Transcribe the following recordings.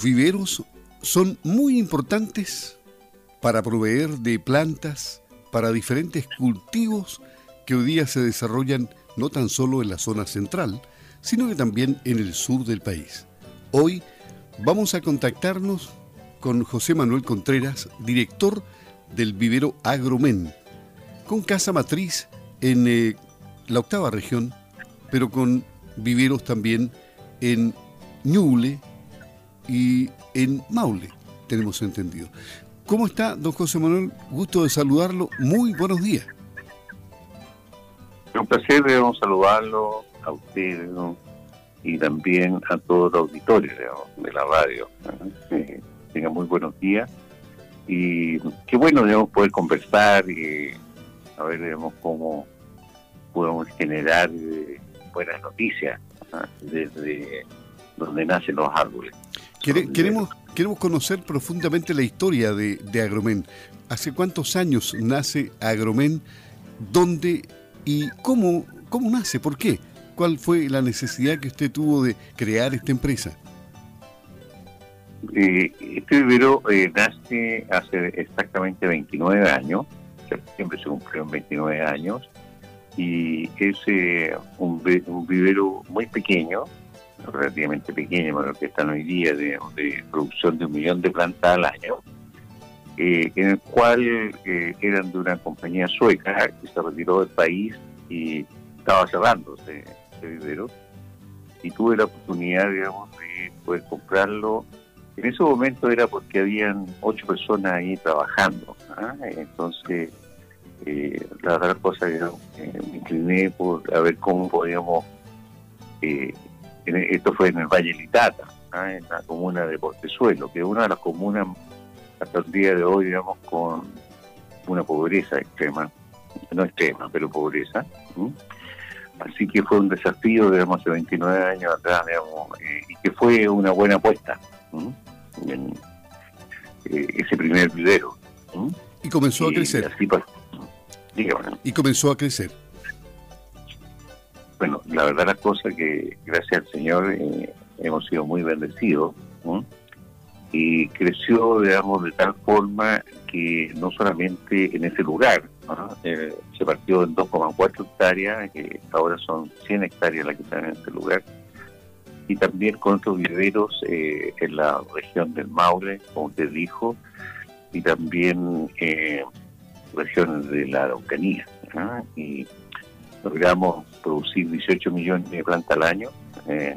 Los viveros son muy importantes para proveer de plantas para diferentes cultivos que hoy día se desarrollan no tan solo en la zona central, sino que también en el sur del país. Hoy vamos a contactarnos con José Manuel Contreras, director del vivero Agromen, con casa matriz en eh, la octava región, pero con viveros también en Ñuble y en Maule, tenemos entendido. ¿Cómo está, don José Manuel? Gusto de saludarlo. Muy buenos días. Un placer, debemos saludarlo a usted y también a todo el auditorio de la radio. ¿eh? tenga muy buenos días y qué bueno debemos poder conversar y a ver digamos, cómo podemos generar eh, buenas noticias desde donde nacen los árboles. Queremos, queremos conocer profundamente la historia de, de Agromen. ¿Hace cuántos años nace Agromen? ¿Dónde y cómo, cómo nace? ¿Por qué? ¿Cuál fue la necesidad que usted tuvo de crear esta empresa? Eh, este vivero eh, nace hace exactamente 29 años, siempre se cumplieron 29 años, y es eh, un, vivero muy pequeño, relativamente pequeño para que están hoy día, de, producción de un millón de plantas al año, en el cual eran de una compañía sueca que se retiró del país y estaba cerrándose ese vivero, y tuve la oportunidad, digamos, de poder comprarlo en ese momento era porque habían ocho personas ahí trabajando. ¿ah? Entonces, eh, la otra cosa que me incliné por a ver cómo podíamos. Eh, esto fue en el Valle Litata, ¿ah? en la comuna de Portezuelo, que es una de las comunas hasta el día de hoy, digamos, con una pobreza extrema, no extrema, pero pobreza. Así que fue un desafío, digamos, hace 29 años atrás, digamos, eh, y que fue una buena apuesta en eh, ese primer video. Y comenzó a crecer. y comenzó a crecer. La verdad la cosa que gracias al Señor eh, hemos sido muy bendecidos y creció, digamos, de tal forma que no solamente en ese lugar, eh, se partió en 2,4 hectáreas, que ahora son 100 hectáreas las que están en ese lugar, y también con otros viveros eh, en la región del Maule, como usted dijo, y también eh, regiones de la Araucanía. ¿ah? Y logramos producir 18 millones de plantas al año, eh,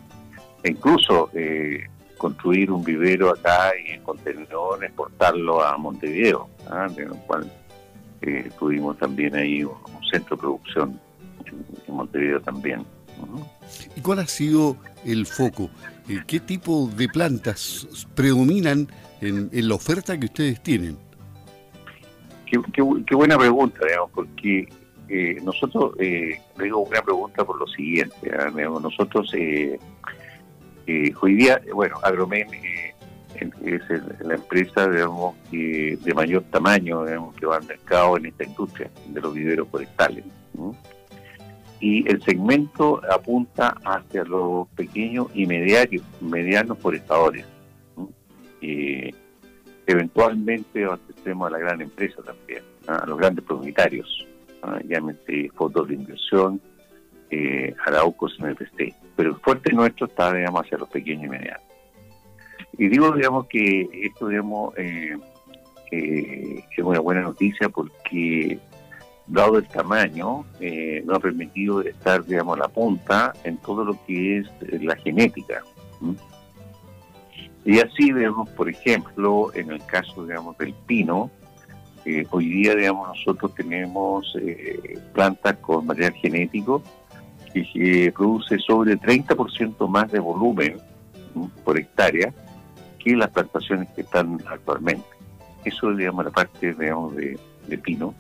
e incluso eh, construir un vivero acá y en contenedor exportarlo a Montevideo, ¿ah? de lo cual tuvimos también ahí un, centro de producción en Montevideo también. ¿Y cuál ha sido el foco? Eh, ¿Qué tipo de plantas predominan en, la oferta que ustedes tienen? Qué, buena pregunta, digamos, porque eh, nosotros, eh, digo una pregunta por lo siguiente, ¿ah? nosotros eh, hoy día, bueno, Agromen es la empresa, digamos, que de mayor tamaño, digamos, que va al mercado en esta industria de los viveros forestales y el segmento apunta hacia los pequeños y medianos, medianos forestadores. y eventualmente abastecemos a la gran empresa también, a los grandes propietarios, llámese fondos de inversión, eh, Araucos, MPC. Pero el fuerte nuestro está, digamos, hacia los pequeños y medianos. Y digo, digamos, que esto, digamos, eh, eh, es una buena noticia porque dado el tamaño, eh, nos ha permitido estar, digamos, a la punta en todo lo que es eh, la genética. Y así vemos, por ejemplo, en el caso, digamos, del pino, eh, hoy día, digamos, nosotros tenemos plantas con material genético que produce sobre 30% más de volumen por hectárea que las plantaciones que están actualmente. Eso es, digamos, la parte, digamos, de, pino.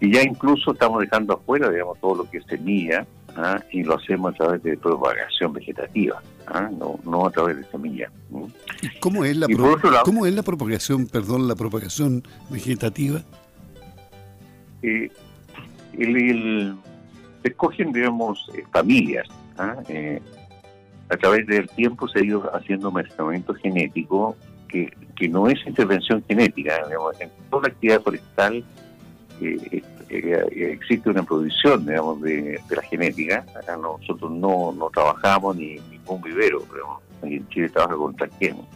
Y ya incluso estamos dejando afuera, digamos, todo lo que es semilla, ¿ah? y lo hacemos a través de propagación vegetativa, ¿ah? no, no a través de semilla. ¿Cómo es la, ¿cómo es la propagación, perdón, la propagación vegetativa? Eh, el, escogen, digamos, eh, familias, ¿ah? eh, a través del tiempo se ha ido haciendo mezclamiento genético que, que no es intervención genética. en toda la actividad forestal eh, eh, existe una producción digamos, de, la genética. Acá nosotros no, no trabajamos ni ningún vivero, pero en Chile trabaja con transgénicos,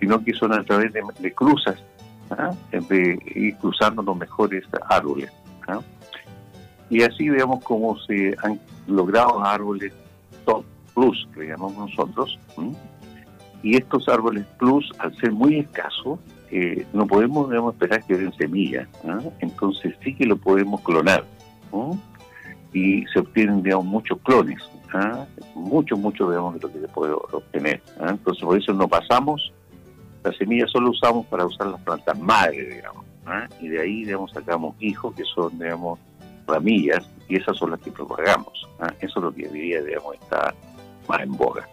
sino que son a través de, cruzas, ¿ah? de cruzando los mejores árboles. ¿ah? Y así veamos cómo se han logrado árboles top plus, que llamamos nosotros. Y estos árboles plus, al ser muy escasos, eh, no podemos digamos, esperar que den semillas. ¿ah? Entonces sí que lo podemos clonar. Y se obtienen, digamos, muchos clones. ¿Ah? Mucho, mucho, de lo que se puede obtener. ¿ah? Entonces por eso no pasamos. Las semillas solo usamos para usar las plantas madres, digamos. Y de ahí, digamos, sacamos hijos que son, digamos, ramillas y esas son las que propagamos. Eso es lo que diría, digamos, está más en boga.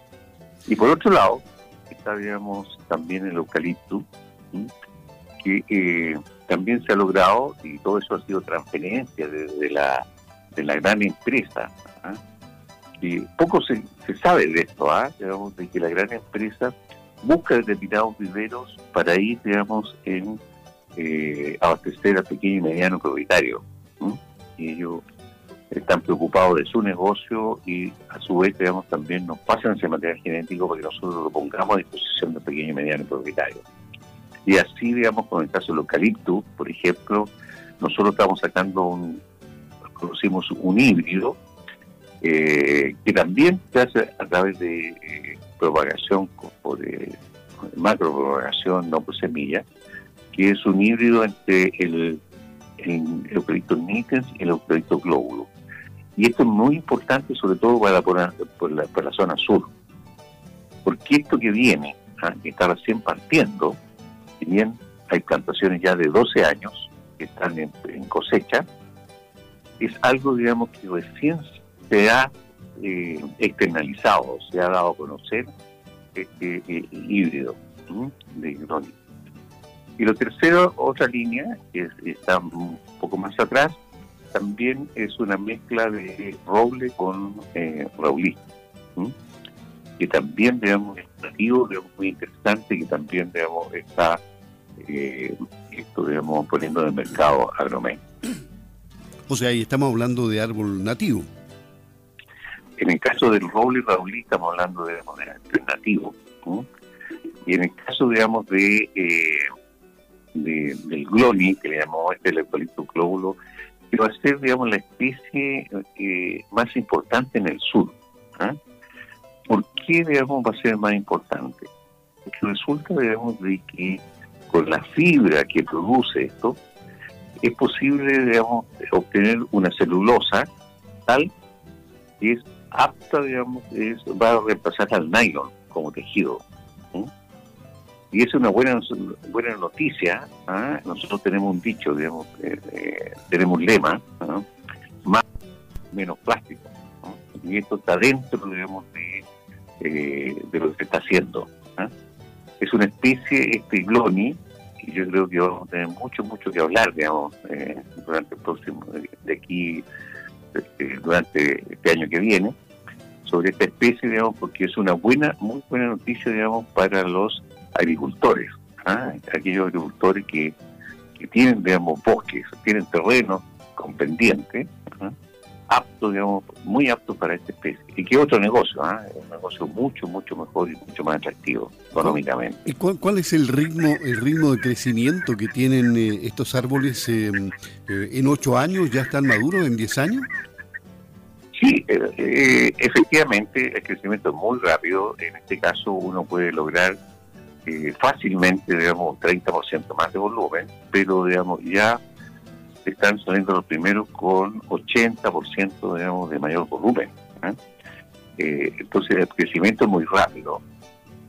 Y por otro lado, está, digamos, también el eucalipto, que eh, también se ha logrado, y todo eso ha sido transferencia de, la, de la gran empresa. ¿ah? Y poco se, se, sabe de esto, ¿ah? digamos, de que la gran empresa busca determinados viveros para ir, digamos, en eh, abastecer a pequeño y mediano propietario. Y ellos están preocupados de su negocio y a su vez, digamos, también nos pasan ese material genético para que nosotros lo pongamos a disposición de pequeño y mediano propietario. Y así, digamos, con el caso del eucalipto, por ejemplo, nosotros estamos sacando un, conocimos un híbrido eh, que también se hace a través de eh, propagación por eh, macro propagación, no por semilla, que es un híbrido entre el, el eucalipto nitens y el eucalipto glóbulo. Y esto es muy importante, sobre todo para, por, la, por la zona sur, porque esto que viene, ¿ah? que está recién partiendo, si bien hay plantaciones ya de 12 años que están en, cosecha, es algo, digamos, que recién se ha eh, externalizado, se ha dado a conocer este eh, híbrido de hidrógeno. Y lo tercero, otra línea, que está un poco más atrás, también es una mezcla de roble con eh, que también, digamos, es nativo, muy interesante, que también, digamos, está eh, esto, digamos, poniendo en el mercado agromén. O sea, ahí estamos hablando de árbol nativo. En el caso del roble raulí estamos hablando de, de nativo. Y en el caso, digamos, de, eh, de del gloni, que le llamamos este el eucalipto glóbulo, que va a ser, digamos, la especie eh, más importante en el sur. ¿ah? ¿Por qué, digamos, va a ser más importante? Porque resulta, digamos, de que con la fibra que produce esto, es posible, digamos, obtener una celulosa tal que es apta, digamos, va a reemplazar al nylon como tejido. Y es una buena buena noticia. ¿ah? Nosotros tenemos un dicho, digamos, eh, eh, tenemos un lema, más menos plástico. Y esto está dentro, digamos, de, eh, lo que se está haciendo. ¿ah? Es una especie, este gloni, y yo creo que vamos a tener mucho, mucho que hablar, digamos, durante el próximo, de aquí, este, durante este año que viene, sobre esta especie, digamos, porque es una buena, muy buena noticia, digamos, para los agricultores, ¿ah? aquellos agricultores que, tienen, digamos, bosques, tienen terrenos con pendiente, ¿ah? aptos, digamos, muy aptos para esta especie. Y que otro negocio, ¿ah? un negocio mucho, mucho mejor y mucho más atractivo económicamente. ¿Y cuál, es el ritmo, el ritmo de crecimiento que tienen eh, estos árboles eh, eh, en ocho años? ¿Ya están maduros en diez años? Sí, efectivamente el crecimiento es muy rápido. En este caso uno puede lograr eh, fácilmente, digamos, 30% más de volumen, pero, digamos, ya están saliendo los primeros con 80%, digamos, de mayor volumen. ¿eh? Eh, entonces, el crecimiento es muy rápido.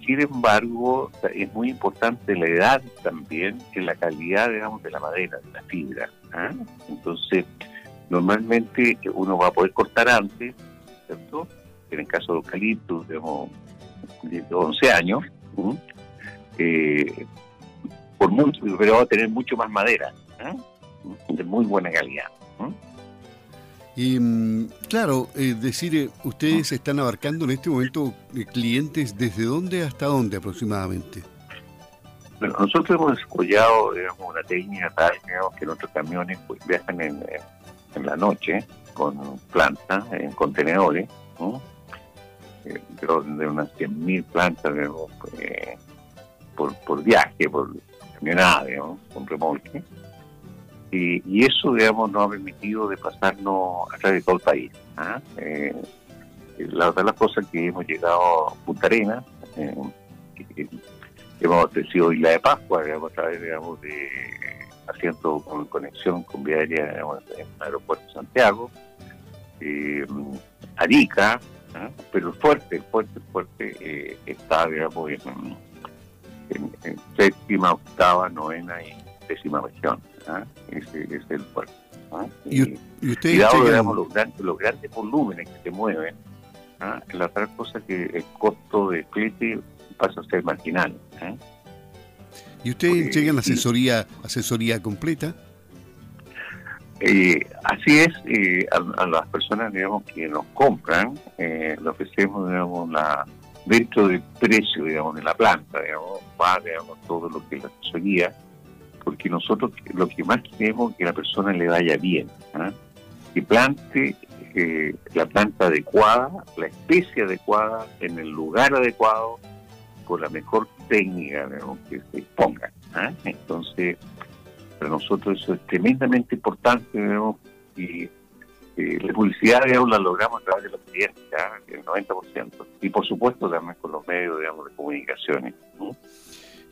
Sin embargo, es muy importante la edad también en la calidad, digamos, de la madera, de la fibra. Entonces, normalmente uno va a poder cortar antes, ¿cierto? En el caso de eucalipto, digamos, de 11 años, eh, por mucho, pero va a tener mucho más madera, ¿eh? de muy buena calidad. ¿eh? Y mm, claro, es decir, eh, ustedes están abarcando en este momento eh, clientes desde dónde hasta dónde aproximadamente. Bueno, nosotros hemos desarrollado digamos, una técnica tal que nuestros camiones pues, viajan en, en, la noche con plantas, en contenedores, eh, de unas 100.000 plantas por, por viaje, por camionada, digamos, con remolque. Y, eso, digamos, nos ha permitido de pasarnos a través de todo el país. ¿ah? Eh, la otra de las cosas que hemos llegado a Punta Arenas, eh, hemos ofrecido Isla de Pascua, digamos, a través, digamos, de haciendo conexión con vía aérea en el aeropuerto de Santiago, eh, Arica, ¿ah? pero fuerte, fuerte, fuerte está, digamos, en, en, séptima, octava, novena y décima región. ¿ah? ese, es el puerto. ¿ah? Y, y, dado digamos, los, grandes, los grandes volúmenes que se mueven, la otra cosa que el costo de flete pasa a ser marginal. ¿Y ustedes entregan asesoría, asesoría completa? Eh, así es, eh, a, las personas digamos que nos compran, eh, le ofrecemos digamos la dentro del precio digamos de la planta, digamos, va digamos todo lo que es la asesoría, porque nosotros lo que más queremos es que la persona le vaya bien, ¿ah? que plante eh, la planta adecuada, la especie adecuada, en el lugar adecuado, la mejor técnica que se disponga. ¿ah? Entonces, para nosotros eso es tremendamente importante y eh, la publicidad la logramos a través de los clientes, ¿ah? el 90%, y por supuesto también con los medios digamos, de comunicaciones.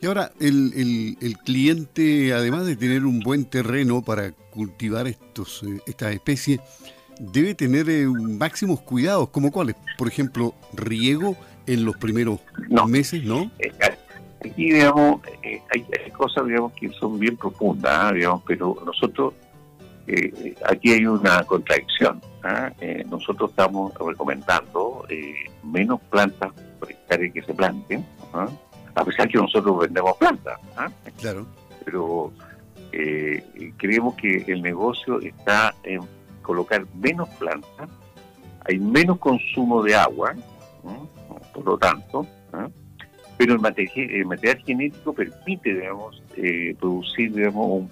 Y ahora, el, el, cliente, además de tener un buen terreno para cultivar estos, eh, estas especies, debe tener eh, máximos cuidados, como cuáles, por ejemplo, riego en los primeros meses, ¿no? Aquí, digamos, eh, hay, cosas, digamos, que son bien profundas, ¿ah? digamos, pero nosotros, aquí hay una contradicción. ¿ah? nosotros estamos recomendando menos plantas por hectárea que se planten, ¿ah? a pesar que nosotros vendemos plantas. Claro. Pero eh, creemos que el negocio está en colocar menos plantas, hay menos consumo de agua, por lo tanto, ¿ah? pero el material, genético permite, digamos, eh, producir, digamos, un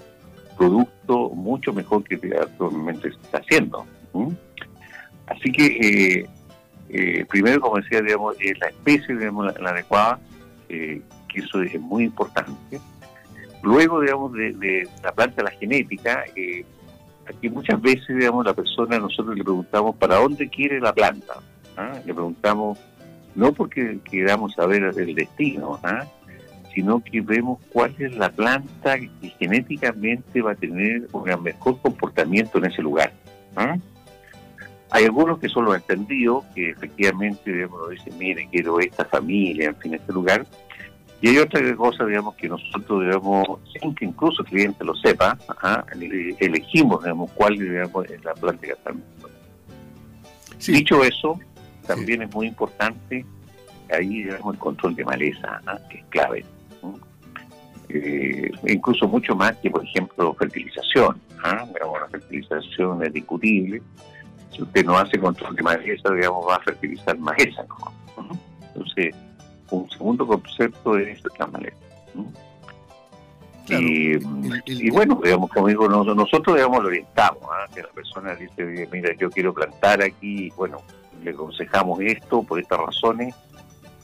producto mucho mejor que actualmente se está haciendo. Así que, eh, eh, primero, como decía, digamos, la especie, digamos, la adecuada, eh, que eso es muy importante. Luego, digamos, de, la planta la genética, eh, aquí muchas veces, digamos, la persona, nosotros le preguntamos para dónde quiere la planta. ¿ah? Le preguntamos, no porque queramos saber el destino, ¿ah? sino que vemos cuál es la planta que genéticamente va a tener un mejor comportamiento en ese lugar. ¿ah? Hay algunos que son los entendidos, que efectivamente digamos, dicen, mire, quiero esta familia, en fin, este lugar. Y hay otra cosa, digamos, que nosotros, digamos, sin que incluso el cliente lo sepa, elegimos, digamos, cuál digamos, es la planta que estamos. Dicho eso, también es muy importante ahí, digamos, el control de maleza, que es clave. Eh, incluso mucho más que, por ejemplo, fertilización. ¿ah? la fertilización es discutible si usted no hace control de maleza, digamos, va a fertilizar maleza. ¿no? Entonces, un segundo concepto es la maleza. y, bueno, digamos, como digo, nosotros, digamos, lo orientamos, ¿ah? que la persona dice, mira, yo quiero plantar aquí, bueno, le aconsejamos esto por estas razones.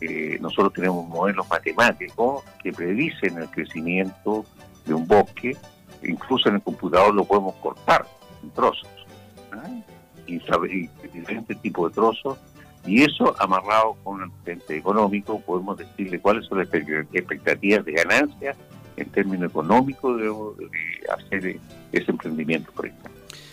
Eh, nosotros tenemos modelos matemáticos que predicen el crecimiento de un bosque, incluso en el computador lo podemos cortar en trozos. ¿ah? y, diferentes tipos de trozos, y eso amarrado con un antecedente económico, podemos decirle cuáles son las expectativas de ganancia en términos económicos de, hacer ese emprendimiento, por ejemplo.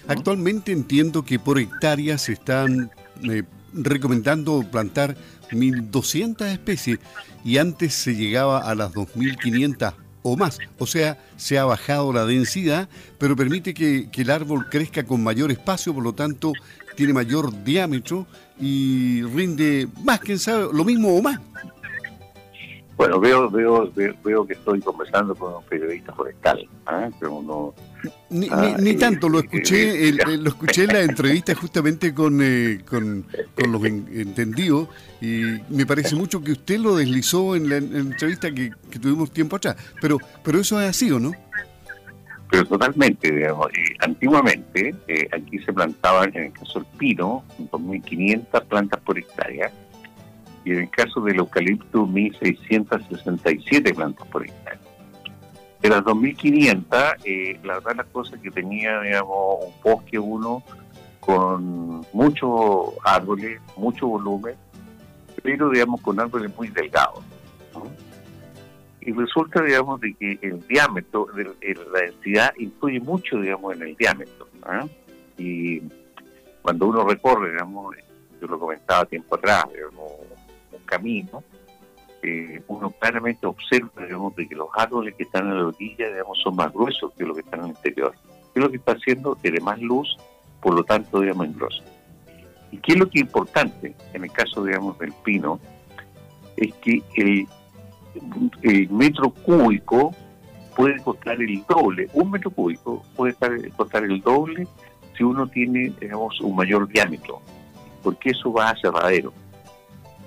Actualmente entiendo que por hectárea se están eh, recomendando plantar 1.200 especies y antes se llegaba a las 2.500 o más. O sea, se ha bajado la densidad, pero permite que, el árbol crezca con mayor espacio, por lo tanto tiene mayor diámetro y rinde más, quién sabe, lo mismo o más. Bueno, veo, veo, veo, que estoy conversando con un periodista forestal. ¿ah? ni, ah, tanto, lo escuché, lo escuché en la entrevista justamente con, eh, con, los entendidos y me parece mucho que usted lo deslizó en la, entrevista que, tuvimos tiempo atrás. Pero, pero eso es así, ¿o no? Pero totalmente, digamos. antiguamente eh, aquí se plantaban, en el caso del pino, 2.500 plantas por hectárea y en el caso del eucalipto 1.667 plantas por hectárea. De las 2.500, eh, la verdad las cosas que tenía, digamos, un bosque uno con muchos árboles, mucho volumen, pero, digamos, con árboles muy delgados. Y resulta, digamos, de que el diámetro, la densidad influye mucho, digamos, en el diámetro. Y cuando uno recorre, digamos, yo lo comentaba tiempo atrás, digamos, camino, eh, uno claramente observa, digamos, que los árboles que están en la orilla, digamos, son más gruesos que los que están en el interior. ¿Qué es lo que está haciendo? Tiene más luz, por lo tanto, digamos, en grosso. ¿Y qué es lo que es importante en el caso, digamos, del pino? Es que el, metro cúbico puede costar el doble, un metro cúbico puede costar el doble si uno tiene, digamos, un mayor diámetro, porque eso va a cerradero.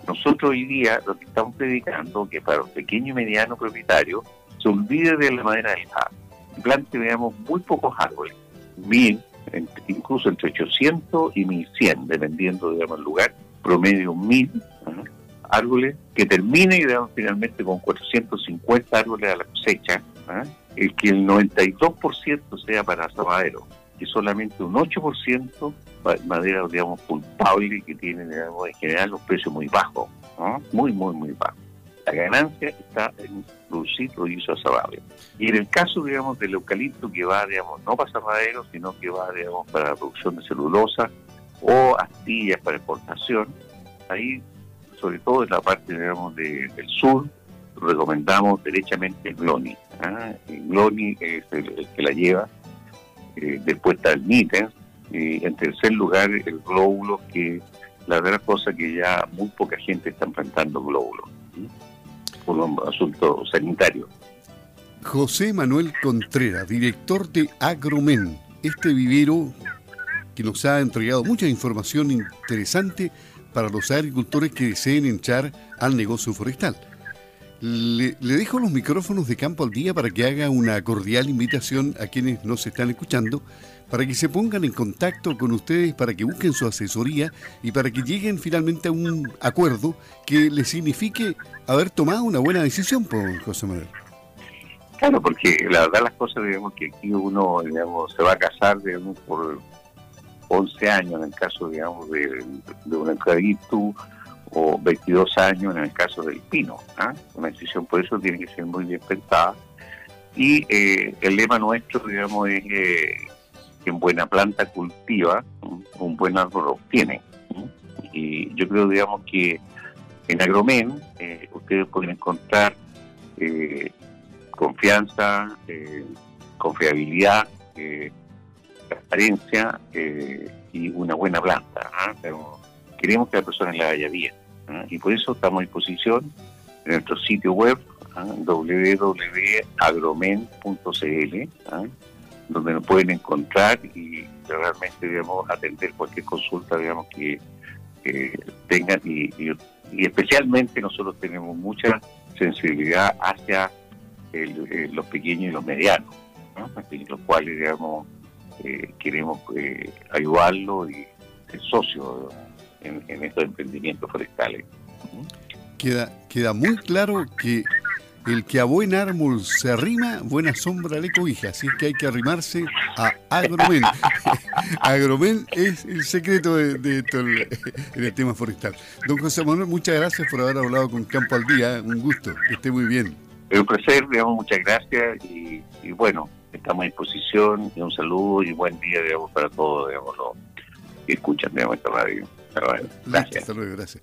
Nosotros hoy día lo que estamos predicando que para los pequeños y medianos propietarios se olvide de la madera del y plante, veamos, muy pocos árboles, mil, incluso entre 800 y 1100, dependiendo, digamos, el lugar, promedio mil árboles, que termine, digamos, finalmente con 450 árboles a la cosecha, el que el 92% sea para asadero y solamente un 8% madera, digamos, culpable que tiene, digamos, en general los precios muy bajos, muy, muy, muy bajos. La ganancia está en producir hizo asadable. Y en el caso, digamos, del eucalipto que va, digamos, no para asadero, sino que va, digamos, para la producción de celulosa o astillas para exportación, ahí, sobre todo en la parte, digamos, del sur, recomendamos derechamente el Gloni. El Gloni es el, que la lleva, después está el y en tercer lugar el glóbulo, que la verdad cosa que ya muy poca gente está enfrentando glóbulos por un asunto sanitario. José Manuel Contreras, director de Agromen, este vivero que nos ha entregado mucha información interesante para los agricultores que deseen entrar al negocio forestal. Le, le, dejo los micrófonos de campo al día para que haga una cordial invitación a quienes nos están escuchando para que se pongan en contacto con ustedes, para que busquen su asesoría y para que lleguen finalmente a un acuerdo que les signifique haber tomado una buena decisión, por José Manuel. Claro, porque la verdad las cosas, digamos, que aquí uno, digamos, se va a casar, digamos, por 11 años en el caso, digamos, de, de un o 22 años en el caso del pino. ¿ah? Una decisión por eso tiene que ser muy bien pensada. Y eh, el lema nuestro, digamos, es eh, en buena planta cultiva, un buen árbol obtiene. Y yo creo, digamos, que en Agromen eh, ustedes pueden encontrar eh, confianza, eh, confiabilidad, transparencia y una buena planta. ¿ah? Pero queremos que la persona la vaya bien. ¿Ah? Y por eso estamos a disposición en nuestro sitio web ¿ah? www.agromen.cl donde nos pueden encontrar y realmente digamos atender cualquier consulta digamos que, tengan y, especialmente nosotros tenemos mucha sensibilidad hacia los pequeños y los medianos los cuales digamos eh, queremos eh, ayudarlos y ser socios en, en estos emprendimientos forestales queda queda muy claro que el que a buen árbol se arrima, buena sombra le cobija. Así es que hay que arrimarse a Agromen. Agromen es el secreto de, todo el, en el tema forestal. Don José Manuel, muchas gracias por haber hablado con Campo al Día. Un gusto. Que esté muy bien. Es un placer, digamos, muchas gracias. Y, bueno, estamos a disposición. Y un saludo y buen día, digamos, para todos, digamos, los que escuchan, digamos, esta radio. Gracias. hasta luego, gracias.